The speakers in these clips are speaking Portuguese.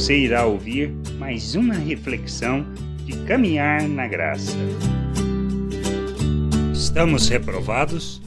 Você irá ouvir mais uma reflexão de caminhar na graça. Estamos reprovados?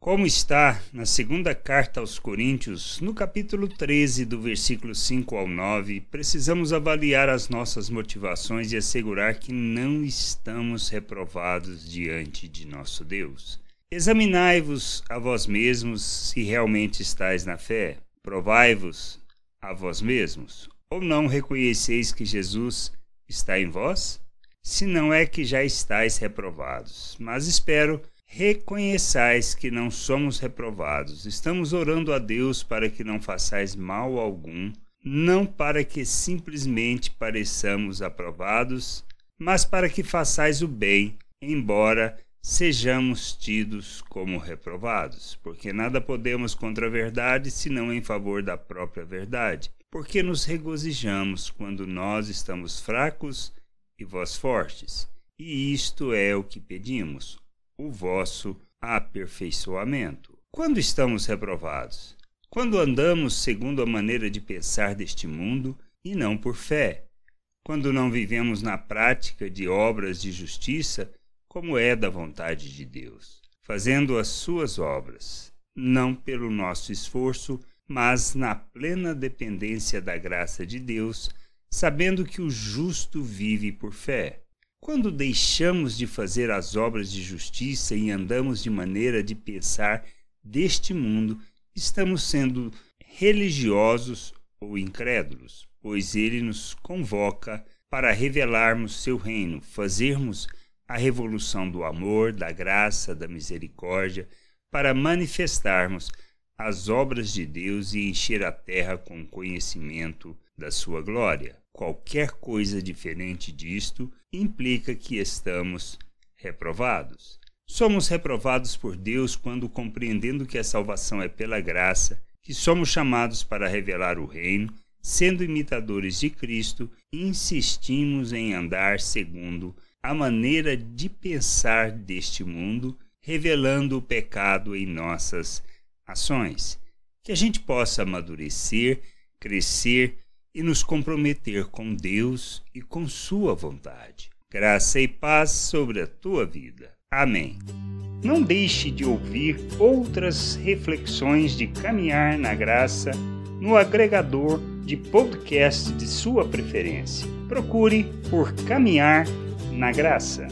Como está na segunda carta aos Coríntios, no capítulo 13, do versículo 5 ao 9, precisamos avaliar as nossas motivações e assegurar que não estamos reprovados diante de nosso Deus. Examinai-vos a vós mesmos se realmente estáis na fé. Provai-vos a vós mesmos. Ou não reconheceis que Jesus está em vós? Se não é que já estáis reprovados. Mas espero reconheçais que não somos reprovados. Estamos orando a Deus para que não façais mal algum, não para que simplesmente pareçamos aprovados, mas para que façais o bem, embora sejamos tidos como reprovados, porque nada podemos contra a verdade senão em favor da própria verdade. Porque nos regozijamos quando nós estamos fracos e vós fortes. E isto é o que pedimos o vosso aperfeiçoamento. Quando estamos reprovados? Quando andamos segundo a maneira de pensar deste mundo e não por fé. Quando não vivemos na prática de obras de justiça, como é da vontade de Deus, fazendo as suas obras, não pelo nosso esforço, mas na plena dependência da graça de Deus, sabendo que o justo vive por fé. Quando deixamos de fazer as obras de justiça e andamos de maneira de pensar deste mundo, estamos sendo religiosos ou incrédulos, pois ele nos convoca para revelarmos seu reino, fazermos a revolução do amor, da graça, da misericórdia, para manifestarmos as obras de Deus e encher a terra com conhecimento da sua glória. Qualquer coisa diferente disto implica que estamos reprovados. Somos reprovados por Deus quando, compreendendo que a salvação é pela graça, que somos chamados para revelar o reino, sendo imitadores de Cristo, insistimos em andar segundo a maneira de pensar deste mundo, revelando o pecado em nossas ações. Que a gente possa amadurecer, crescer e nos comprometer com Deus e com Sua vontade. Graça e paz sobre a tua vida. Amém. Não deixe de ouvir outras reflexões de caminhar na graça no agregador de podcast de sua preferência. Procure por Caminhar na Graça.